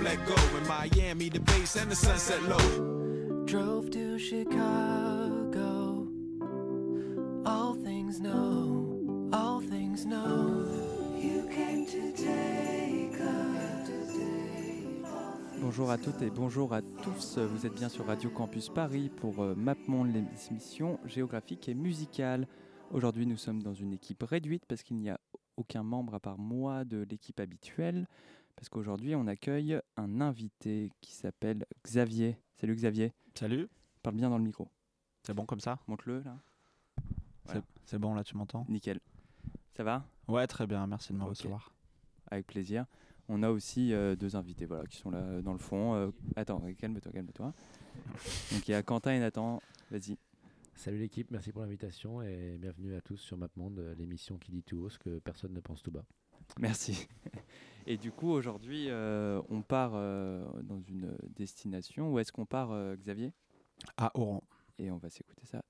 Place where I come let go. In Miami, the base and the sunset low. Drove to Chicago. All things know, all things know. You came to take Bonjour à toutes et bonjour à tous. Vous êtes bien sur Radio Campus Paris pour euh, MapMonde, l'émission géographique et musicale. Aujourd'hui, nous sommes dans une équipe réduite parce qu'il n'y a aucun membre à part moi de l'équipe habituelle. Parce qu'aujourd'hui, on accueille un invité qui s'appelle Xavier. Salut Xavier. Salut, Parle bien dans le micro. c'est bon comme ça? Montre-le là. Voilà. C'est- bon là, tu m'entends? Nickel. Ça va? Ouais, très bien, merci de me Ok. recevoir. Avec plaisir. On a aussi euh, deux invités voilà, qui sont là euh, dans le fond. Euh, attends, calme-toi, calme-toi. Donc il y a Quentin et Nathan. Vas-y. Salut l'équipe, merci pour l'invitation et bienvenue à tous sur MapMonde, l'émission qui dit tout haut ce que personne ne pense tout bas. Merci. Et du coup, aujourd'hui, euh, on part euh, dans une destination. Où est-ce qu'on part, euh, Xavier? À Oran. Et on va s'écouter ça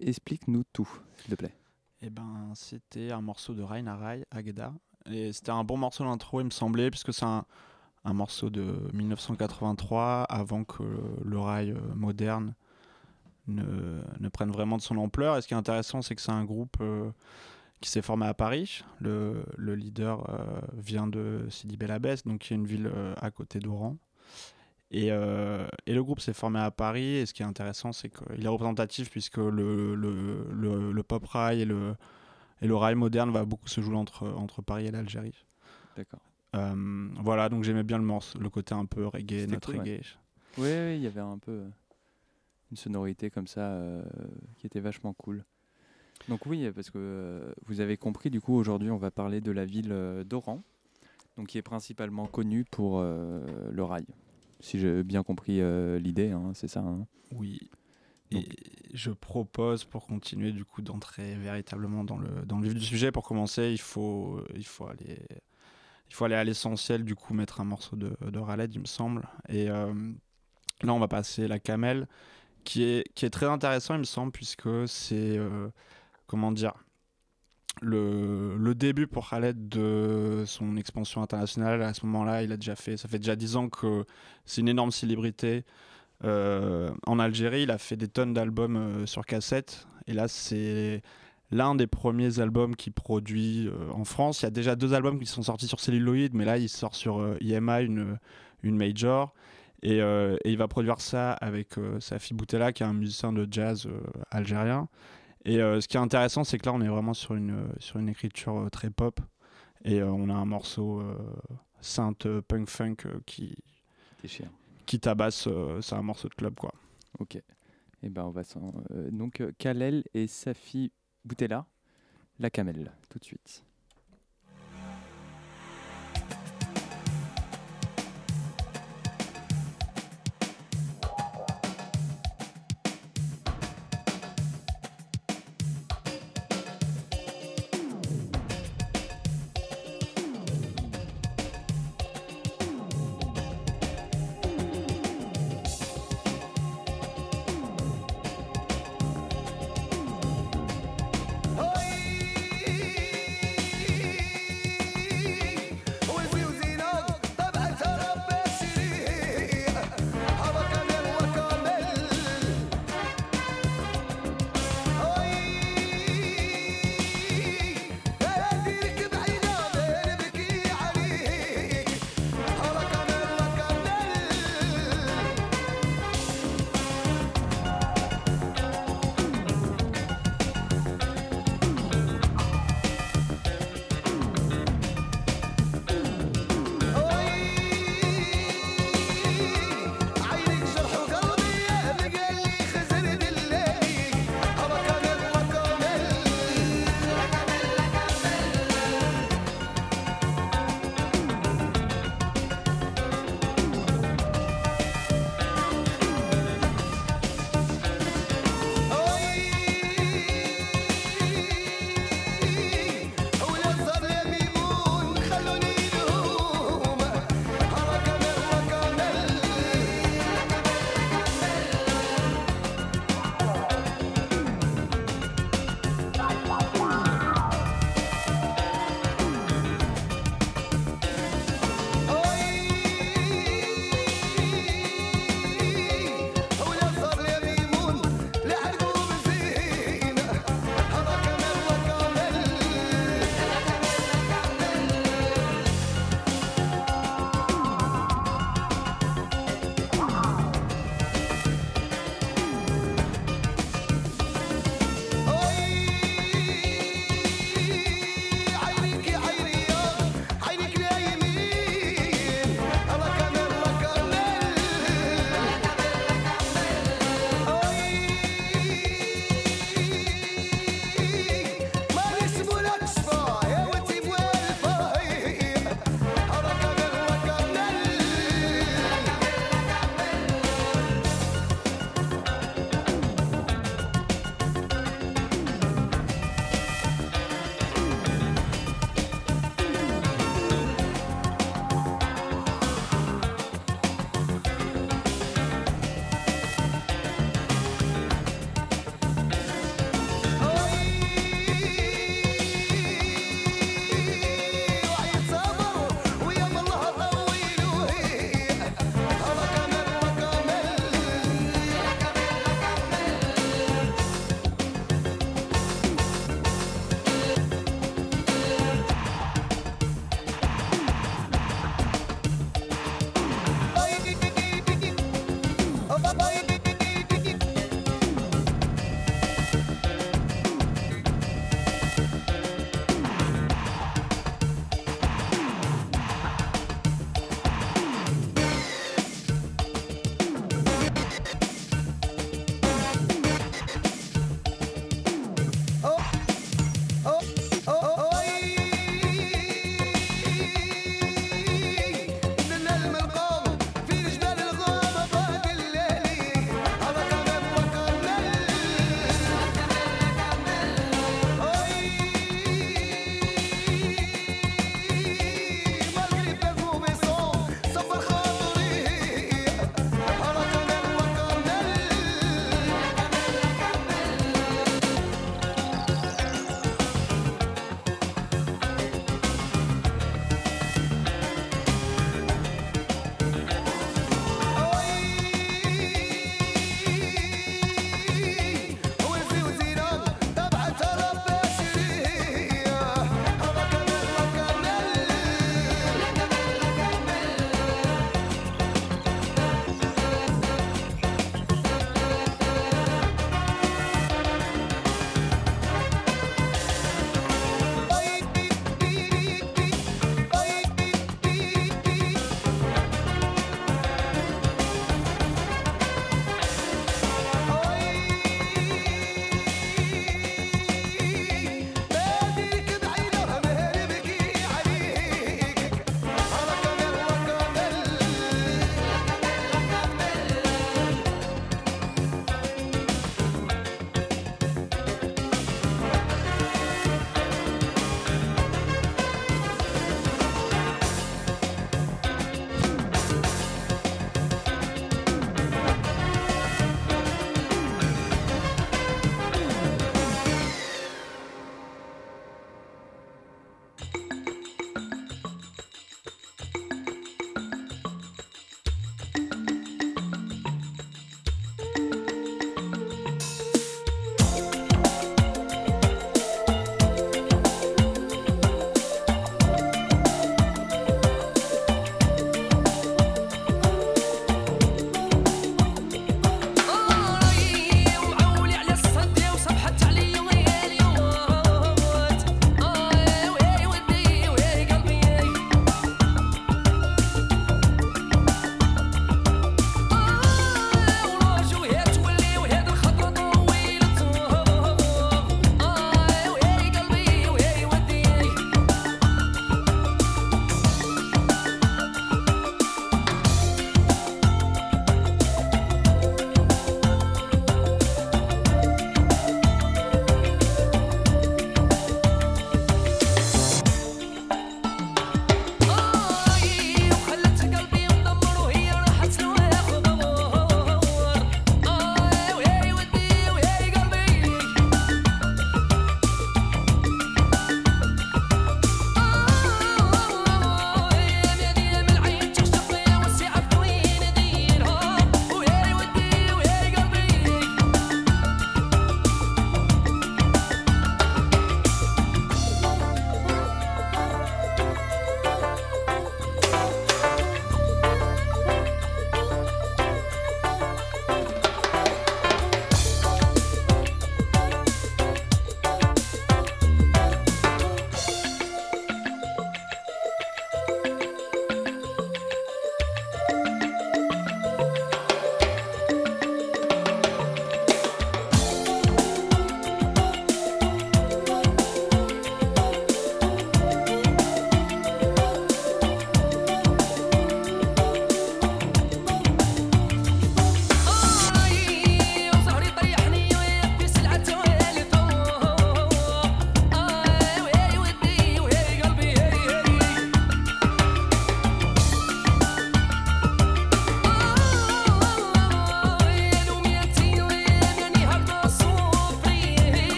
Explique-nous tout, s'il te plaît. Eh ben, c'était un morceau de Rain Arai, Agda. Et c'était un bon morceau d'intro, il me semblait, puisque c'est un, morceau de 1983, avant que le rail euh, moderne ne, ne prenne vraiment de son ampleur. Et ce qui est intéressant, c'est que c'est un groupe euh, qui s'est formé à Paris. Le, le leader euh, vient de Sidi Bel Abbès, donc qui est une ville à côté d'Oran. Et, euh, et le groupe s'est formé à Paris. Et ce qui est intéressant, c'est qu'il est représentatif puisque le, le, le, le pop rail et le, et le rail moderne va beaucoup se jouer entre, entre Paris et l'Algérie. D'accord. Euh, voilà, donc j'aimais bien le morceau, le côté un peu reggae, notre cool, reggae. Oui, il y avait un peu euh, une sonorité comme ça euh, qui était vachement cool. Donc oui, parce que vous avez compris, du coup, aujourd'hui, on va parler de la ville d'Oran, donc qui est principalement connue pour le rail. Si j'ai bien compris euh, l'idée, hein, c'est ça. hein. Oui. Donc- Et je propose pour continuer du coup d'entrer véritablement dans le, dans le vif du sujet. Pour commencer, il faut, il faut aller, il faut aller à l'essentiel. Du coup, mettre un morceau de, de Raled, il me semble. Et euh, là, on va passer la camel, qui est, qui est très intéressant, il me semble, puisque c'est euh, comment dire le, début pour Khaled de son expansion internationale. À ce moment-là, il a déjà fait, ça fait déjà 10 ans que c'est une énorme célébrité. Euh, en Algérie, il a fait des tonnes d'albums euh, sur cassette. Et là, c'est l'un des premiers albums qu'il produit euh, en France. Il y a déjà deux albums qui sont sortis sur celluloïd, mais là, il sort sur euh, IMI, une, une major. Et, et il va produire ça avec Safi Boutella, qui est un musicien de jazz algérien. Et euh, ce qui est intéressant, c'est que là, on est vraiment sur une, euh, sur une écriture euh, très pop. Et on a un morceau synth punk funk qui, Déchire. qui tabasse. c'est un morceau de club, quoi. Ok. Et ben on va s'en- donc Kalel et Safi Boutella, la camel, tout de suite.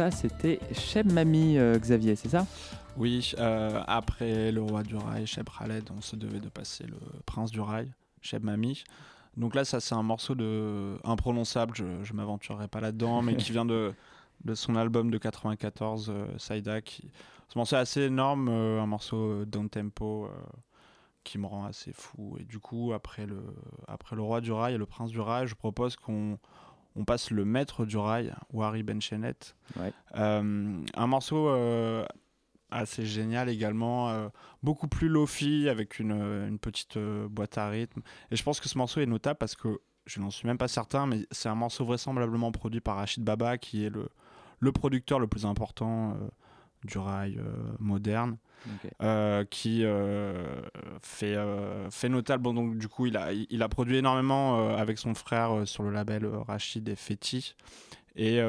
Ça, c'était Cheb Mami, euh, Xavier, c'est ça? Oui, euh, après le roi du rail, Cheb Khaled, on se devait de passer le prince du rail, Cheb Mami. Donc là, ça c'est un morceau de imprononçable, je, je m'aventurerai pas là-dedans, mais qui vient de, de son album de 94, euh, Saïda. Qui... Ce morceau est assez énorme, euh, un morceau down tempo qui me rend assez fou. Et du coup, après le, après le roi du rail et le prince du rail, je propose qu'on on passe le maître du rail, Wari Benchenet. Ouais. Euh, un morceau euh, assez génial également, euh, beaucoup plus lofi avec une, une petite euh, boîte à rythme. Et je pense que ce morceau est notable parce que je n'en suis même pas certain, mais c'est un morceau vraisemblablement produit par Rachid Baba, qui est le, le producteur le plus important euh, du rail moderne. Euh, qui euh, fait, euh, fait notable. Bon, donc, du coup, il a, il a produit énormément avec son frère sur le label Rachid et Feti. Et, et,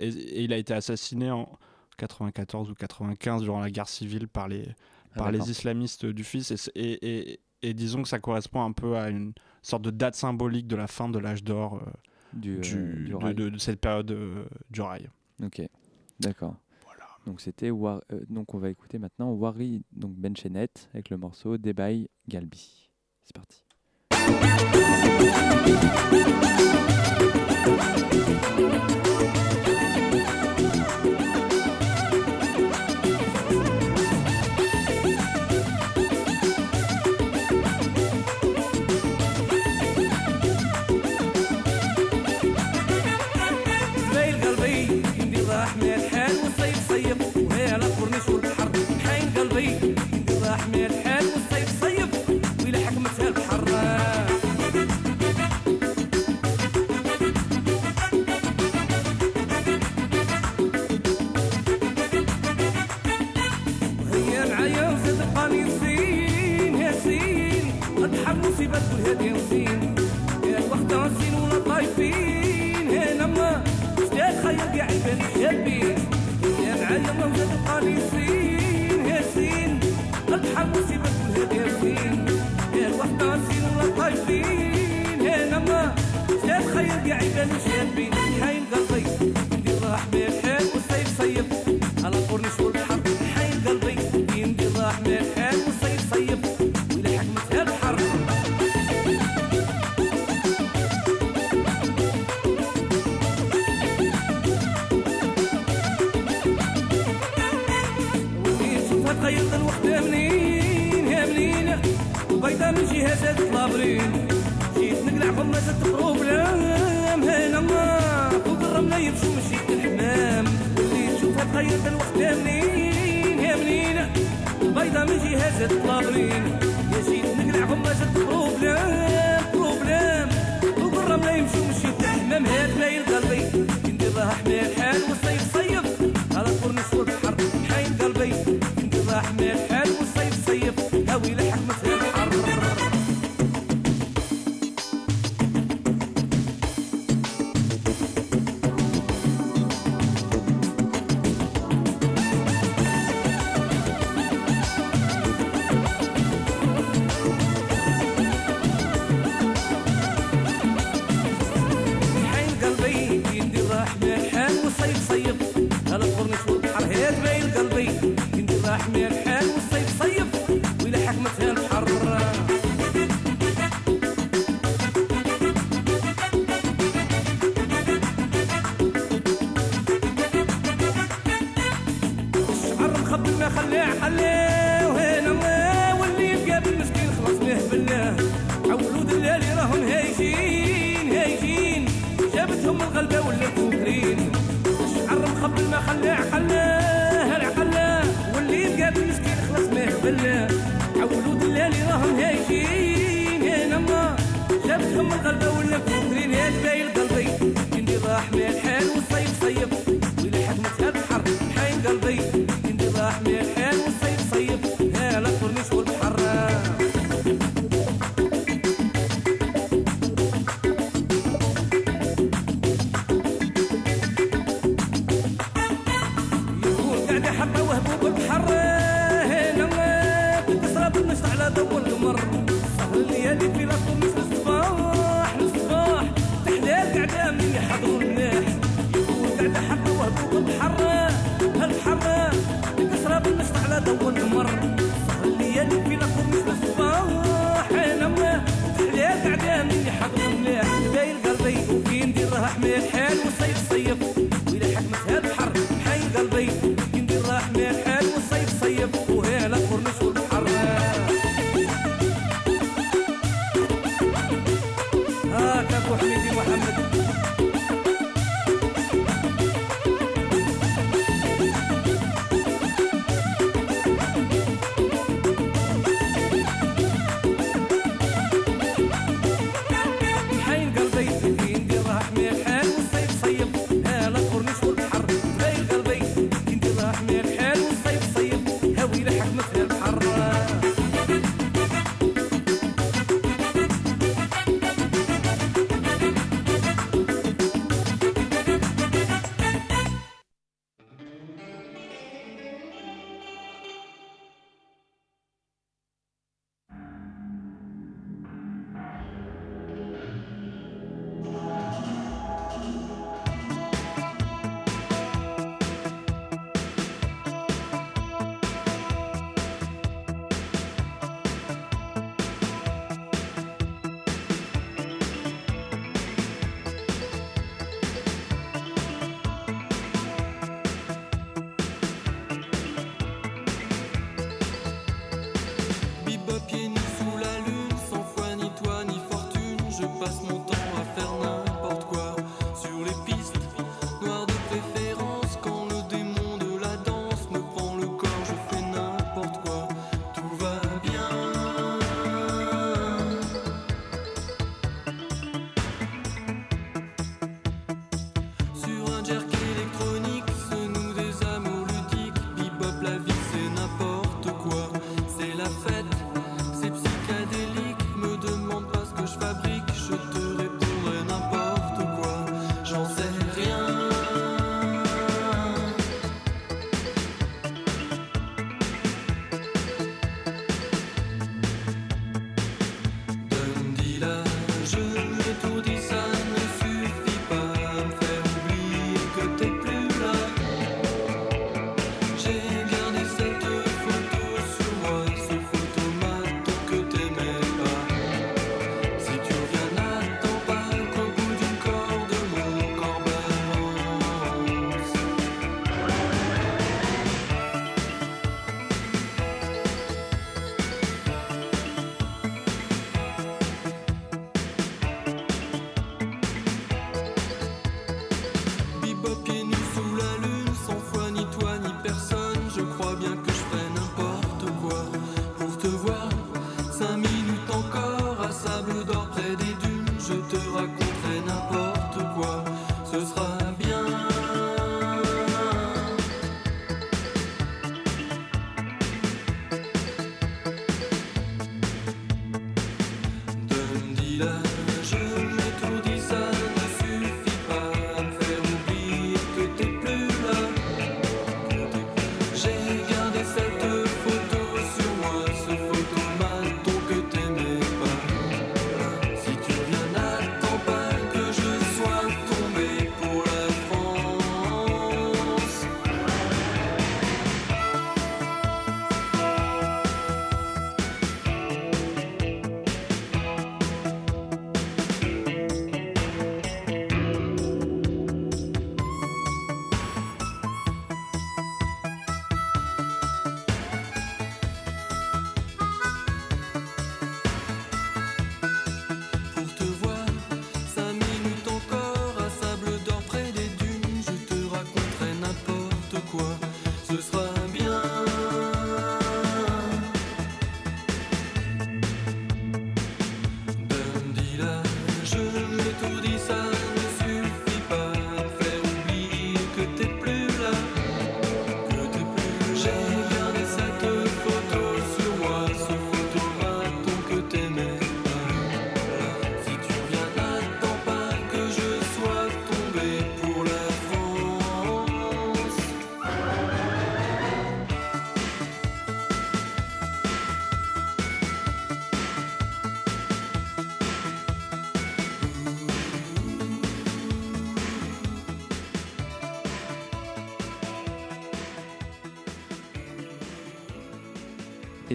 et il a été assassiné en 94 ou 95 durant la guerre civile par les, Ah, par les islamistes du fils. Et, disons que ça correspond un peu à une sorte de date symbolique de la fin de l'âge d'or euh, Du, euh, de, rail. de- de cette période euh, du rail. Ok, d'accord. Donc c'était War- euh, donc on va écouter maintenant Wari donc Benchenet avec le morceau Debay Galbi. C'est parti. راح من الحال والصيف صيف ويلا حكمتها البحر وهي معايا القميصين يا سين البحر مصيبة تقول هادي نسين يا الوحدة نسين ولا طايفين هنا ما شتاق خير قاع يبان شابين يا معايا يا سين حبوسي ما كلها قافين يا الوحدة عارفين ولا طايفين. إيه، هنا ما شاب خير قاعد أنا شابين أنا من جهازات الطابرين. جيت نقلع فرنة تخروب لا مهنا فوق الرملة يمشو مشيت الحمام. اللي تشوفها تغيرت الوحدة منين يا منين. البيضة من جهازات الطابرين. يا جيت نقلع فرنة تخروب لا بروبلام فوق الرملة يمشو مشيت الحمام. هات لي القلبي.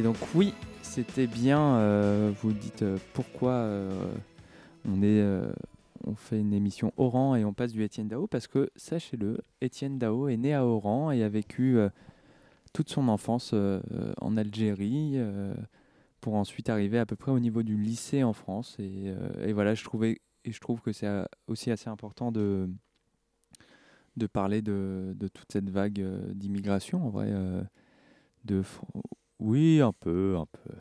Donc oui, c'était bien. euh, vous dites euh, pourquoi euh, on est, on fait une émission Oran et on passe du Étienne Dao parce que sachez-le, Étienne Dao est né à Oran et a vécu toute son enfance en Algérie pour ensuite arriver à peu près au niveau du lycée en France. Et, et voilà, je trouvais et je trouve que c'est aussi assez important de de parler de, de toute cette vague d'immigration en vrai. de oui, un peu, un peu.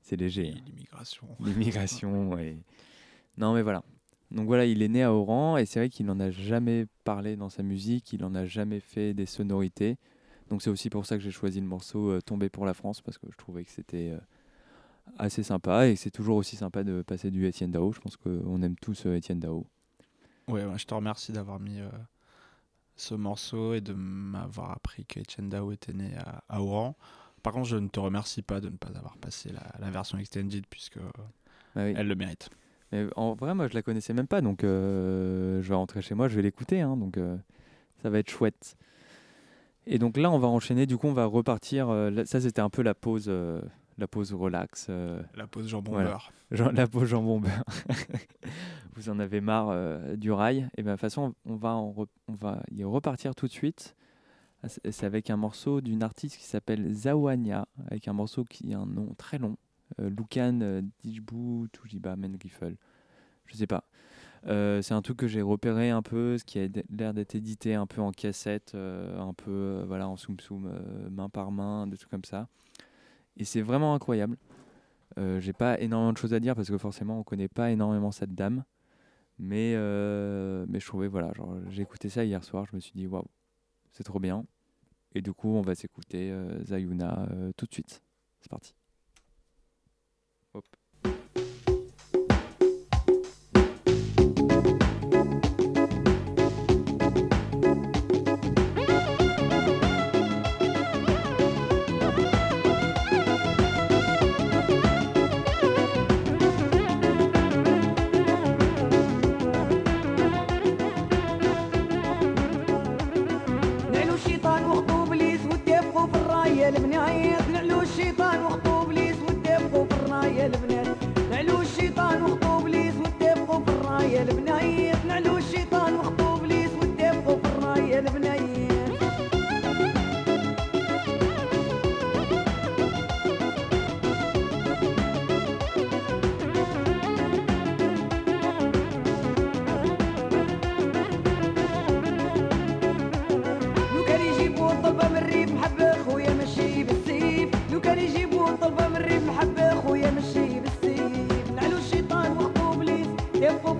C'est léger. hein. L'immigration. L'immigration, oui. Non, mais voilà. Donc voilà, il est né à Oran et c'est vrai qu'il n'en a jamais parlé dans sa musique, il n'en a jamais fait des sonorités. Donc c'est aussi pour ça que j'ai choisi le morceau euh, Tomber pour la France parce que je trouvais que c'était euh, assez sympa et que c'est toujours aussi sympa de passer du Étienne Dao. Je pense qu'on aime tous euh, Étienne Dao. Ouais, ouais, je te remercie d'avoir mis euh, ce morceau et de m'avoir appris que Etienne Dao était né à, à Oran. Par contre, je ne te remercie pas de ne pas avoir passé la, la version extended puisque euh, Ah oui. elle le mérite. Mais en vrai, moi, je la connaissais même pas, donc euh, je vais rentrer chez moi, je vais l'écouter, hein, donc euh, ça va être chouette. Et donc là, on va enchaîner. Du coup, on va repartir. euh, ça, c'était un peu la pause, la pause relax. La pause jambon voilà. beurre. Genre, la pause jambon beurre. Vous en avez marre du rail. Et bien, de toute façon, on va, en re- on va y repartir tout de suite. Ah, c'est- avec un morceau d'une artiste qui s'appelle Zawania, avec un morceau qui a un nom très long. Euh, Lukan euh, Dijbu Tujiba Menrifel. Je sais pas. Euh, c'est un truc que j'ai repéré un peu, ce qui a l'air d'être édité un peu en cassette, euh, un peu euh, voilà, en soum soum, main par main, des trucs comme ça. Et c'est vraiment incroyable. J'ai pas énormément de choses à dire parce que forcément on connaît pas énormément cette dame. Mais, mais je trouvais, voilà, j'ai écouté ça hier soir, je me suis dit waouh, c'est trop bien. Et du coup, on va s'écouter euh, Zayuna euh, tout de suite. C'est parti. طلبة من الريف محبة خويا مشي بالسيف. نعلو الشيطان وخطو بليس دفوا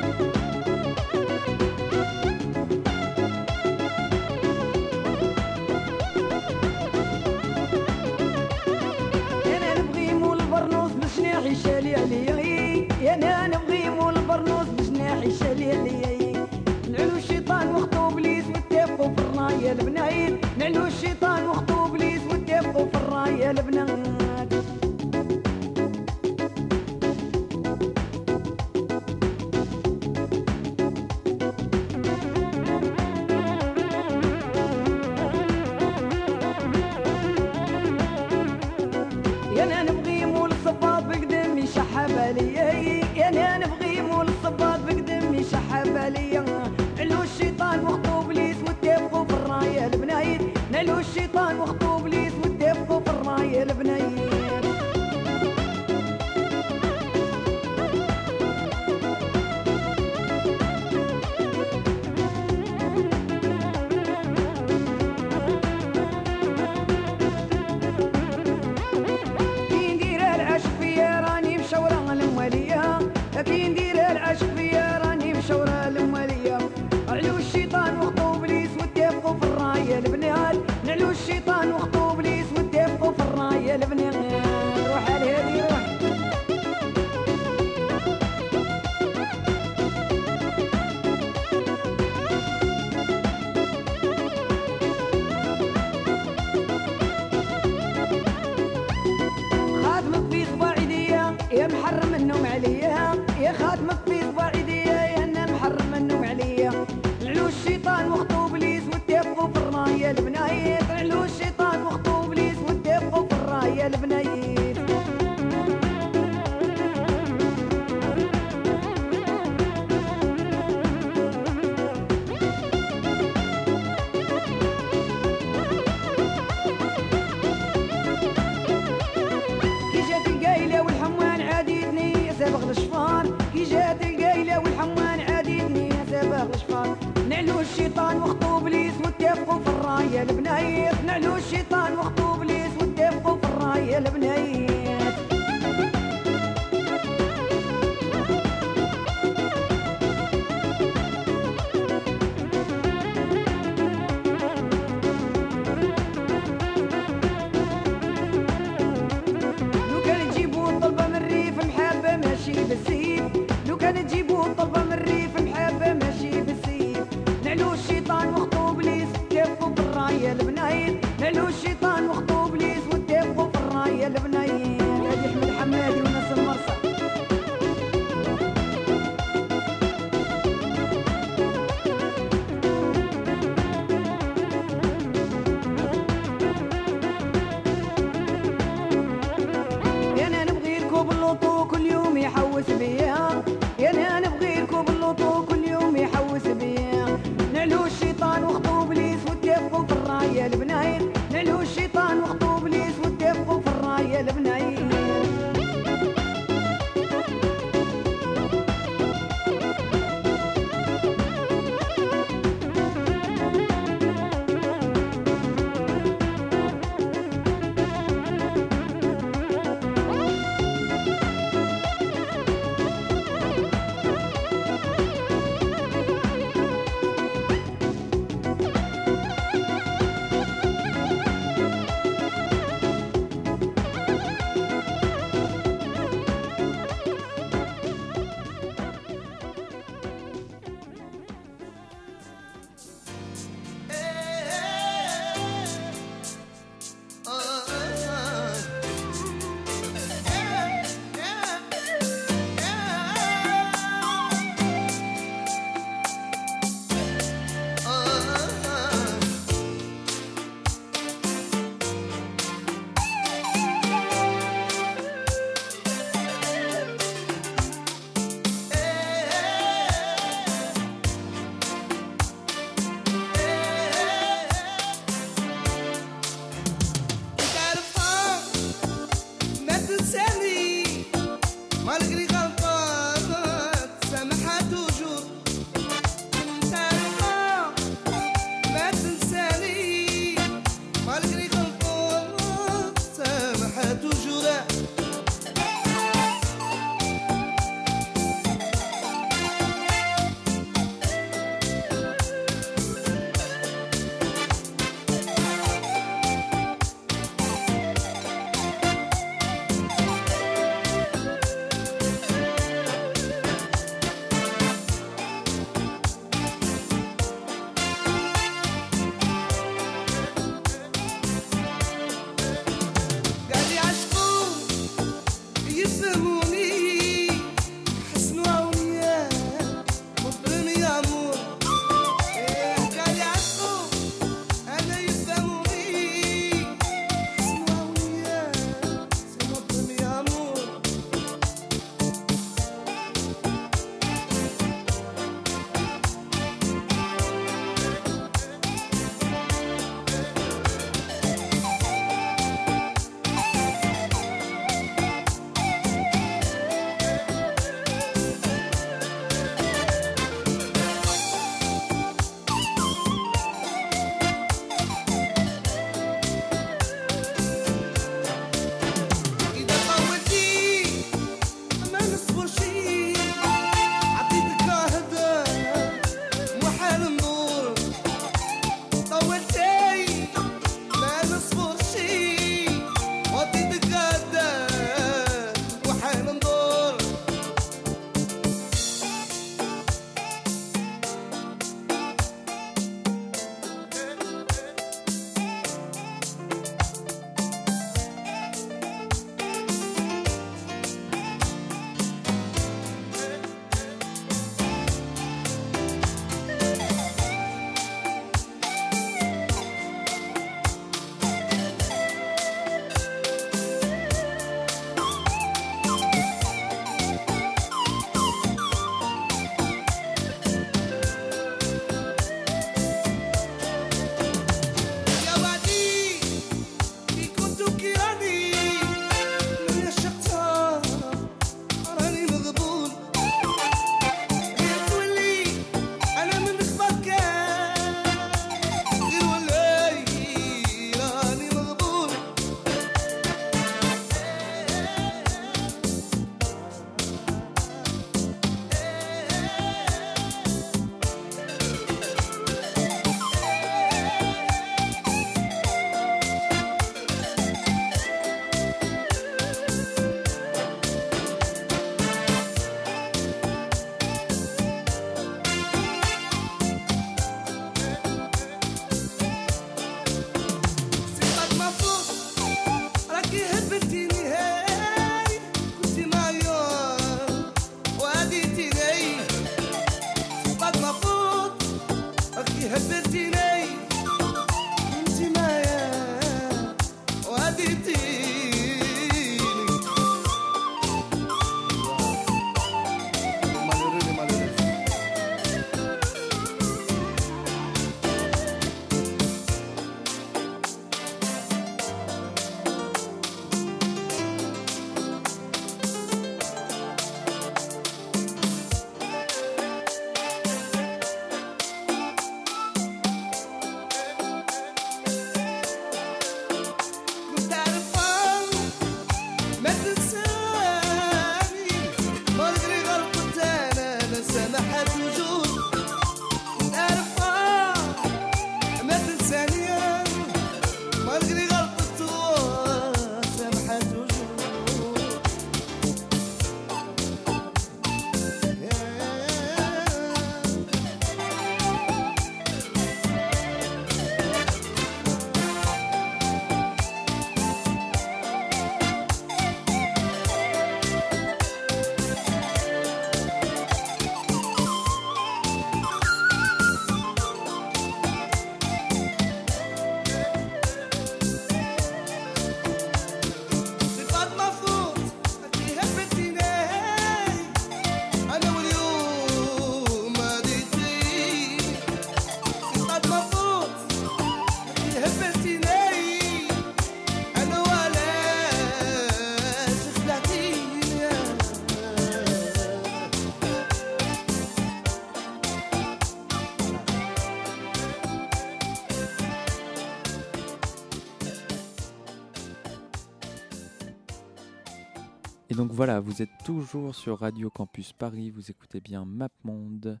voilà, vous êtes toujours sur Radio Campus Paris, vous écoutez bien MapMonde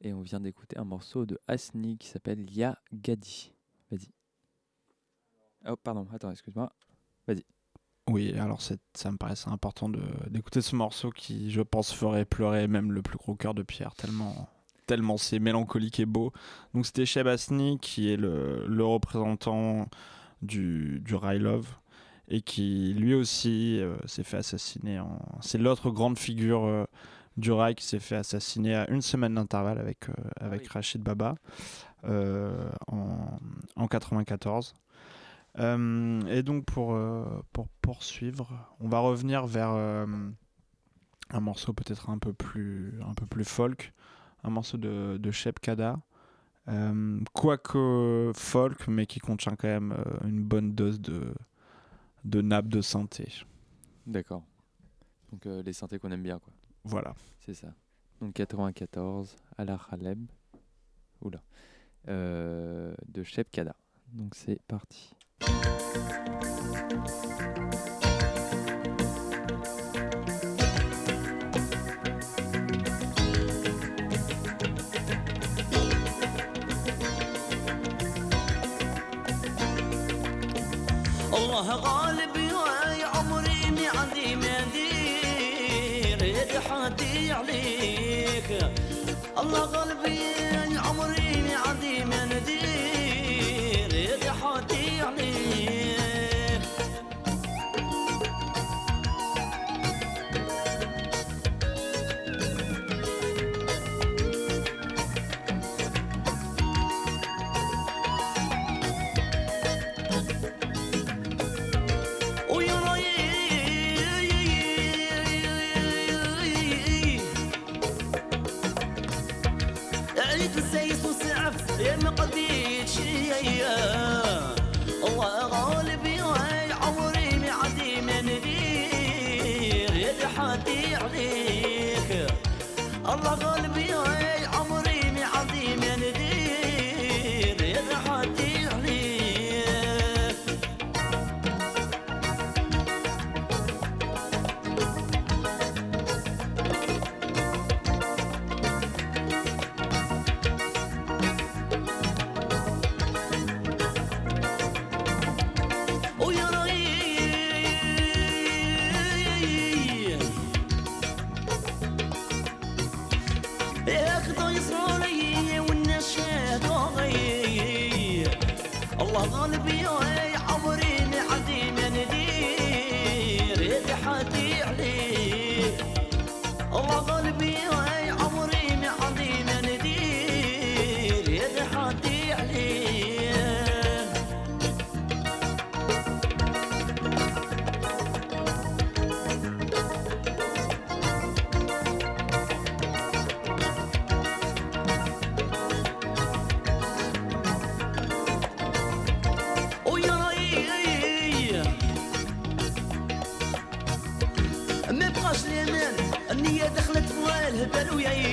et on vient d'écouter un morceau de Asni qui s'appelle Ya Gadi. Vas-y. Oh pardon, attends, excuse-moi. Vas-y. Oui, alors ça me paraissait important d'écouter ce morceau qui, je pense, ferait pleurer même le plus gros cœur de pierre, tellement, tellement c'est mélancolique et beau. Donc c'était Sheb Asni qui est le, représentant du, du Love et qui lui aussi euh, s'est fait assassiner. En... C'est l'autre grande figure euh, du Rai qui s'est fait assassiner à une semaine d'intervalle avec, euh, avec Rachid Baba en, en 94. Euh, et donc pour, pour poursuivre, on va revenir vers un morceau peut-être un peu plus un peu plus folk, un morceau de, de Shep Kada, quoique folk, mais qui contient quand même une bonne dose de, de nappe de synthé. D'accord. Donc euh, les synthés qu'on aime bien, quoi. Voilà. C'est ça. Donc 94, à la Khaleb. Oula. Euh, de Shep Kada. Donc c'est parti. الله غالب يا عمري ما عندي ما ندير حدي عليك الله غالب يا عمري ما عندي ما ندير حدي عليك Allah galip الهبل وياي.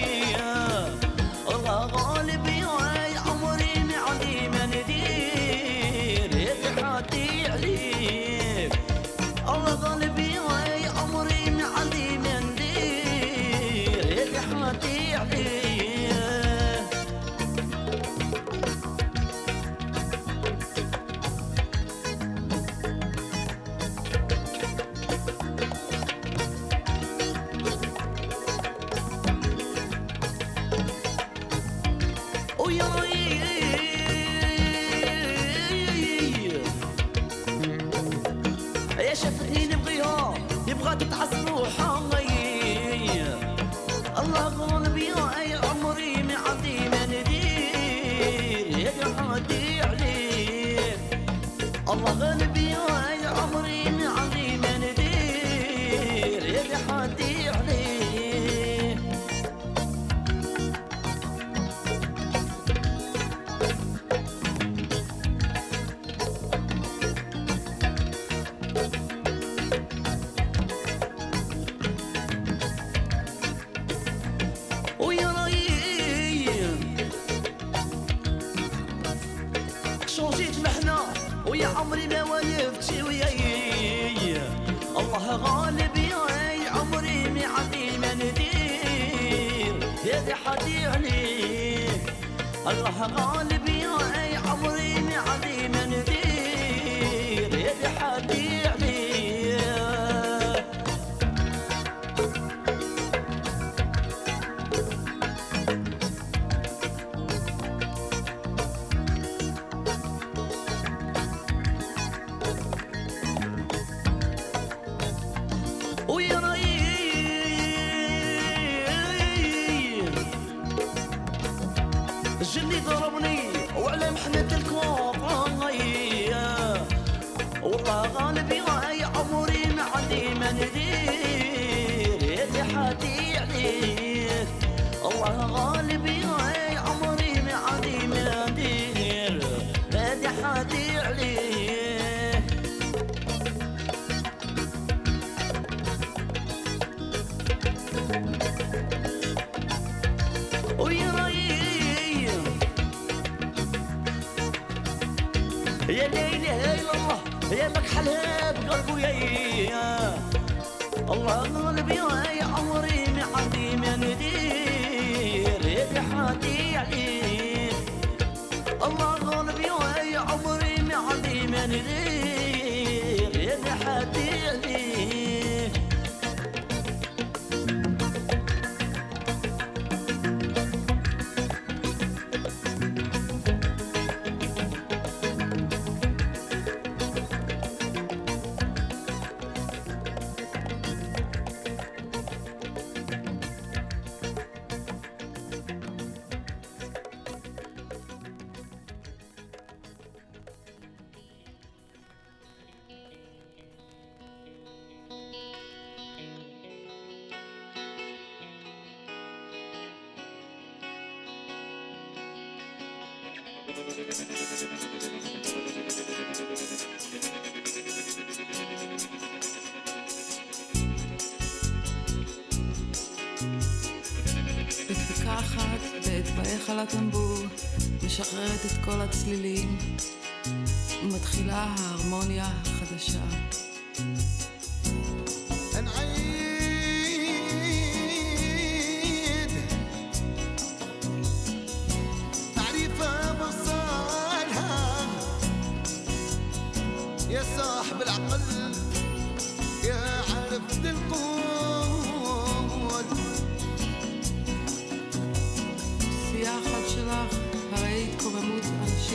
מתחילה ההרמוניה החדשה.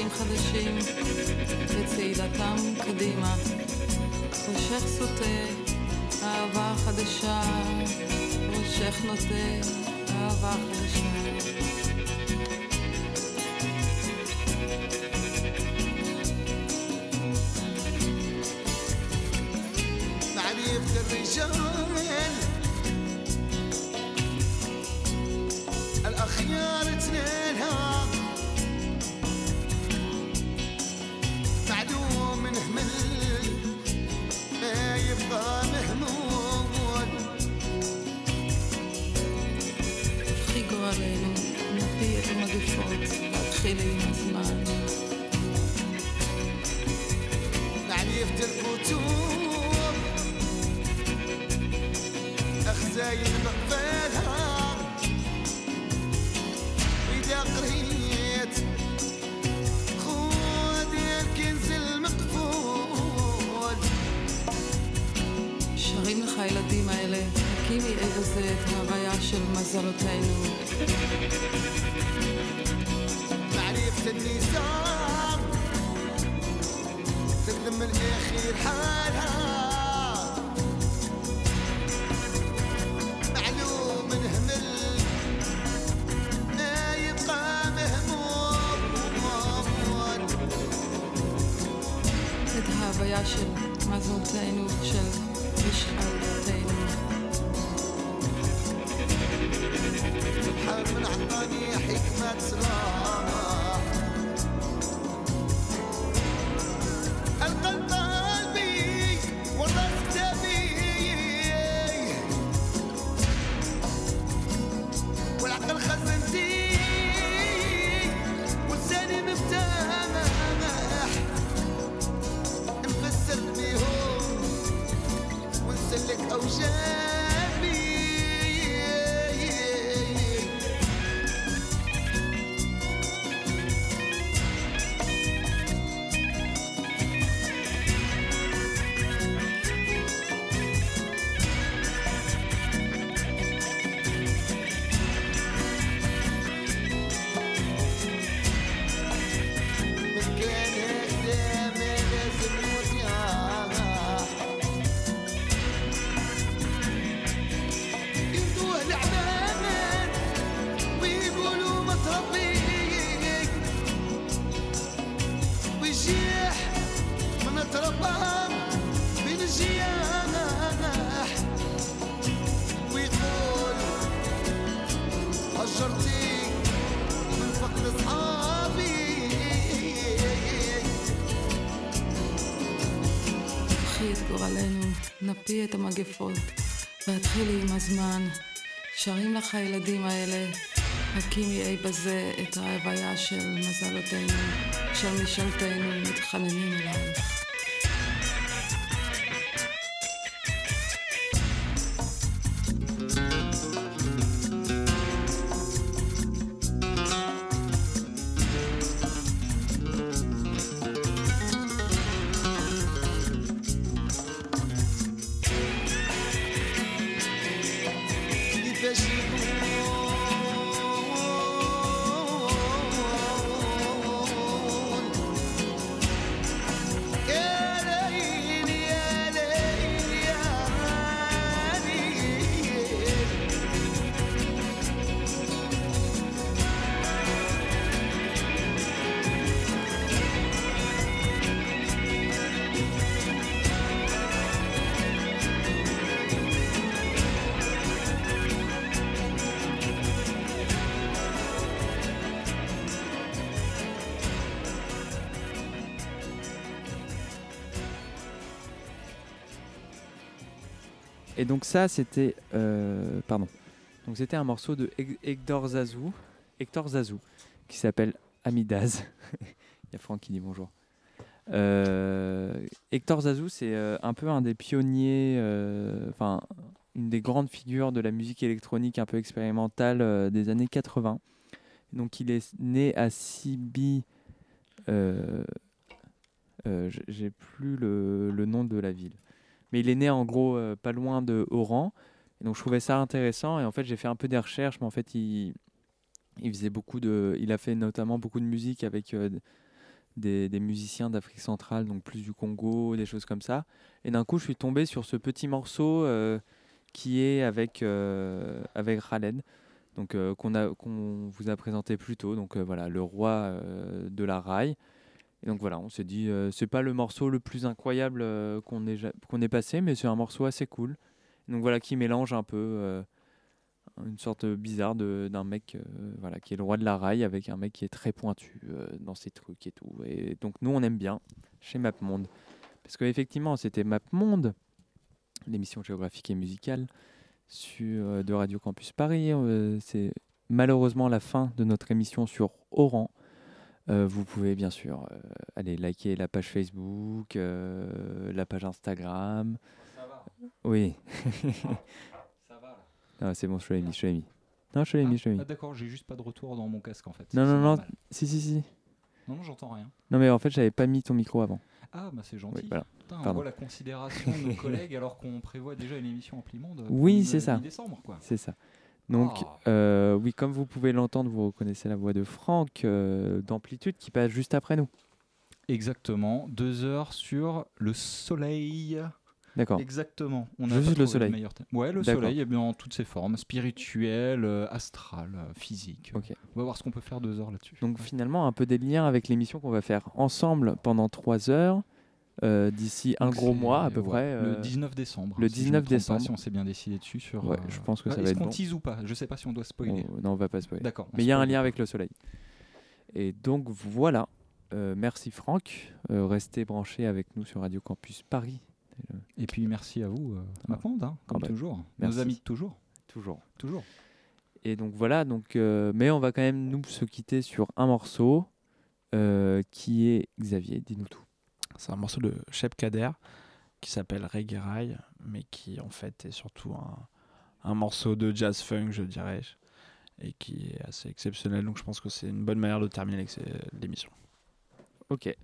חיים חדשים וצעידתם קדימה. ראשך סוטה, אהבה חדשה, ראשך נוטה, אהבה חדשה. חוויה של מזונתנו, של משאלתנו. حمل عطاني حكمة سلام המגפות, והתחילי עם הזמן. שרים לך הילדים האלה, הקימי אי בזה את ההוויה של מזלותינו, של משאלתנו, מתחננים אלייך. Et donc ça, c'était, euh, pardon, donc c'était un morceau de Hec- Hector Zazou, Hector Zazou, qui s'appelle Amidaz. Il y a Franck qui dit bonjour. Euh, Hector Zazou, c'est euh, un peu un des pionniers, enfin une des grandes figures de la musique électronique un peu expérimentale des années 80. Donc il est né à Sibi. euh, euh, J'ai plus le nom de la ville. Mais il est né en gros euh, pas loin de Oran. Donc je trouvais ça intéressant. Et en fait, j'ai fait un peu des recherches. Mais en fait, il, faisait beaucoup de. Il a fait notamment beaucoup de musique avec euh, des, musiciens d'Afrique centrale, donc plus du Congo, des choses comme ça. Et d'un coup, je suis tombé sur ce petit morceau euh, qui est avec, euh, avec Khaled. Donc euh, qu'on vous a présenté plus tôt. Donc voilà, le roi de la rail. Et donc voilà, on s'est dit, euh, c'est pas le morceau le plus incroyable euh, qu'on ait, ait passé, mais c'est un morceau assez cool. Donc voilà, qui mélange un peu euh, une sorte bizarre d'un mec voilà, qui est le roi de la rail avec un mec qui est très pointu dans ses trucs et tout. Et donc nous, on aime bien chez MapMonde. Parce qu'effectivement, c'était MapMonde, l'émission géographique et musicale sur, de Radio Campus Paris. C'est malheureusement la fin de notre émission sur Oran. Euh, vous pouvez bien sûr euh, aller liker la page Facebook, euh, la page Instagram. Oui. Ah, c'est bon, je l'ai mis, je l'ai mis. Non, je l'ai mis, je l'ai mis. Ah, d'accord, j'ai juste pas de retour dans mon casque en fait. Non, non, non. Si, si, si. Non, non, j'entends rien. Non, mais en fait, j'avais pas mis ton micro avant. Ah, bah c'est gentil. Oui, voilà. Putain, on voit la considération de nos collègues alors qu'on prévoit déjà une émission en Plimonde. Oui, mi- c'est ça. mi-décembre, quoi. C'est ça. Donc, Ah. euh, oui, comme vous pouvez l'entendre, vous reconnaissez la voix de Franck euh, d'Amplitude qui passe juste après nous. Exactement, deux heures sur le soleil. D'accord. Exactement. On a Juste le soleil. meilleur thème. Ouais, le soleil eh bien, en toutes ses formes, spirituel, euh, astral, euh, physique. Ok. On va voir ce qu'on peut faire deux heures là-dessus. Donc, finalement, un peu des liens avec l'émission qu'on va faire ensemble pendant trois heures euh, d'ici un gros mois à peu ouais, près. Le euh, 19 décembre. Le si je 19 trompe pas, décembre. si on s'est bien décidé dessus sur. Ouais, euh, je pense que ça ouais, va Est-ce être qu'on bon. tease ou pas? Je sais pas si on doit spoiler. On- non, on va pas spoiler. D'accord, Mais il y a un lien avec le soleil. Et donc voilà. Euh, merci Franck. Euh, restez branchés avec nous sur Radio Campus Paris. Et puis merci à vous, euh, Mapmonde, hein, comme Ah bah, toujours. merci. Nos amis de toujours. Toujours. Toujours. Et donc voilà. Donc, euh, mais on va quand même nous se quitter sur un morceau euh, qui est Xavier. Dis-nous tout. C'est un morceau de Shep Kader qui s'appelle Reggae Rai, mais qui en fait est surtout un, un morceau de jazz funk, je dirais, et qui est assez exceptionnel. Donc je pense que c'est une bonne manière de terminer l'émission. Ok.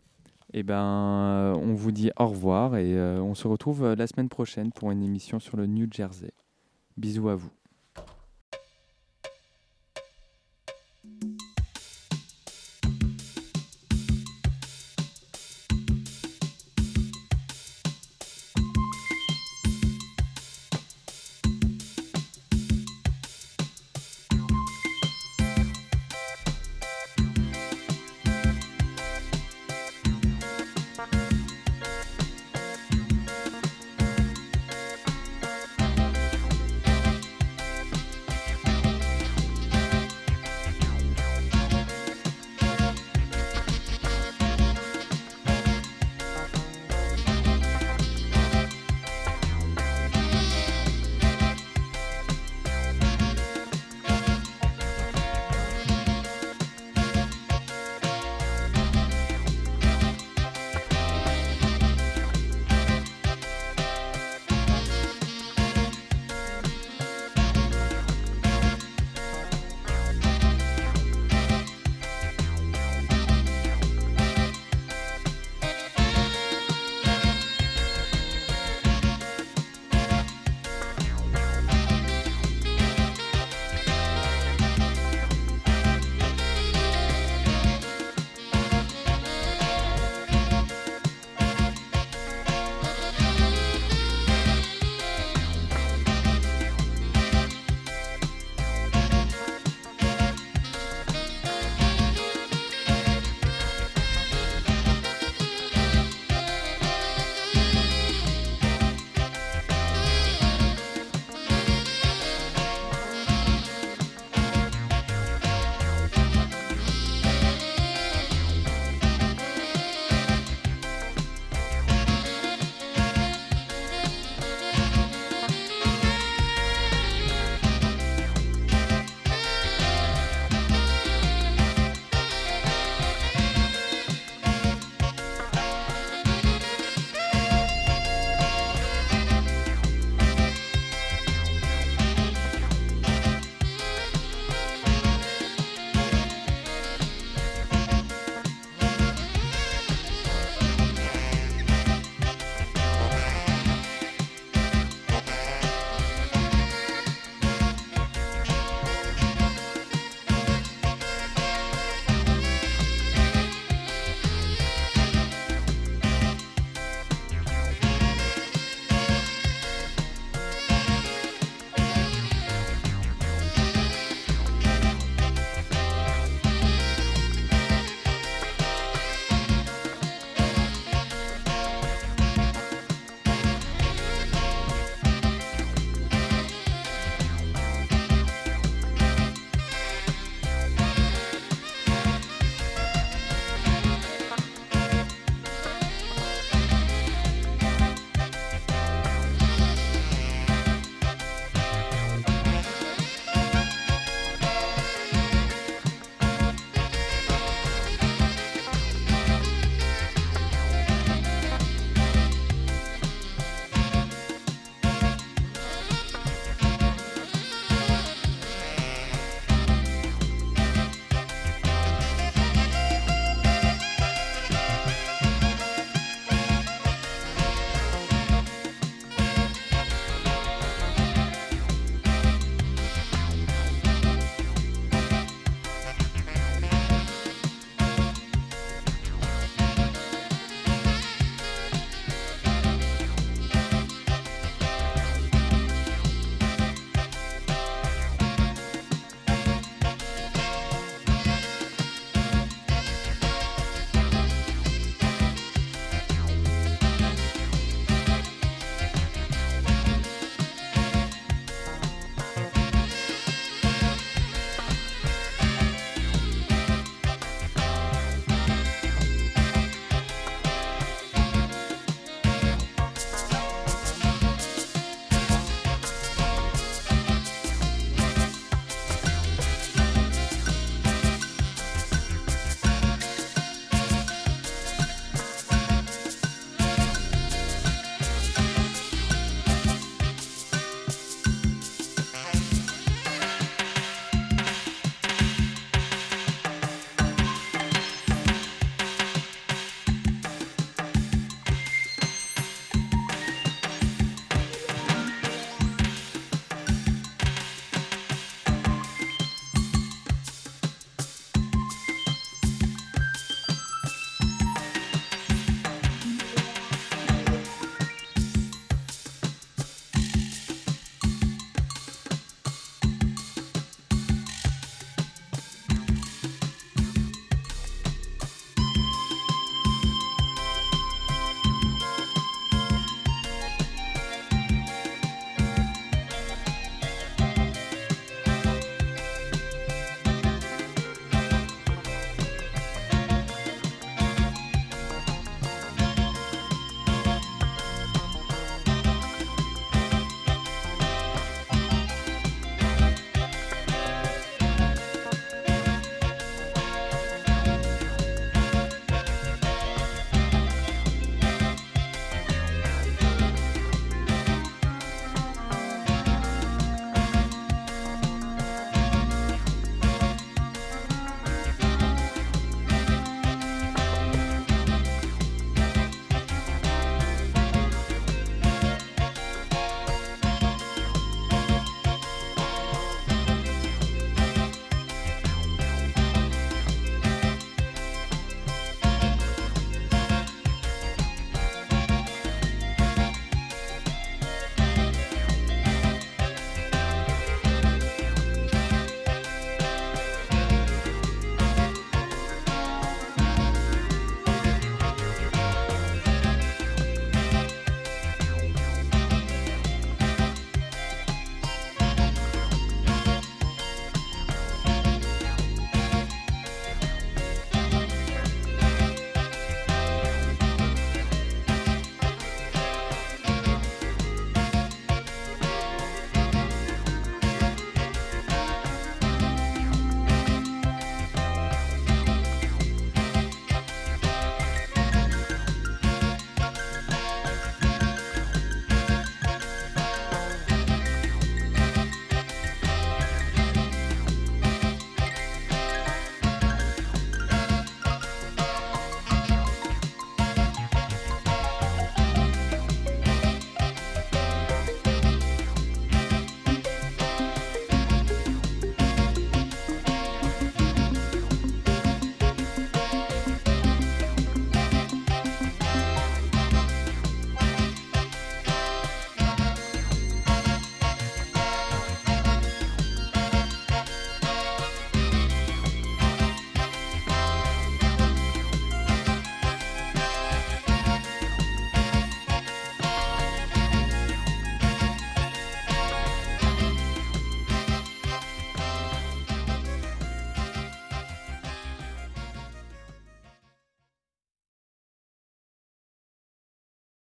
Et ben, euh, on vous dit au revoir et euh, on se retrouve euh, la semaine prochaine pour une émission sur le New Jersey. Bisous à vous.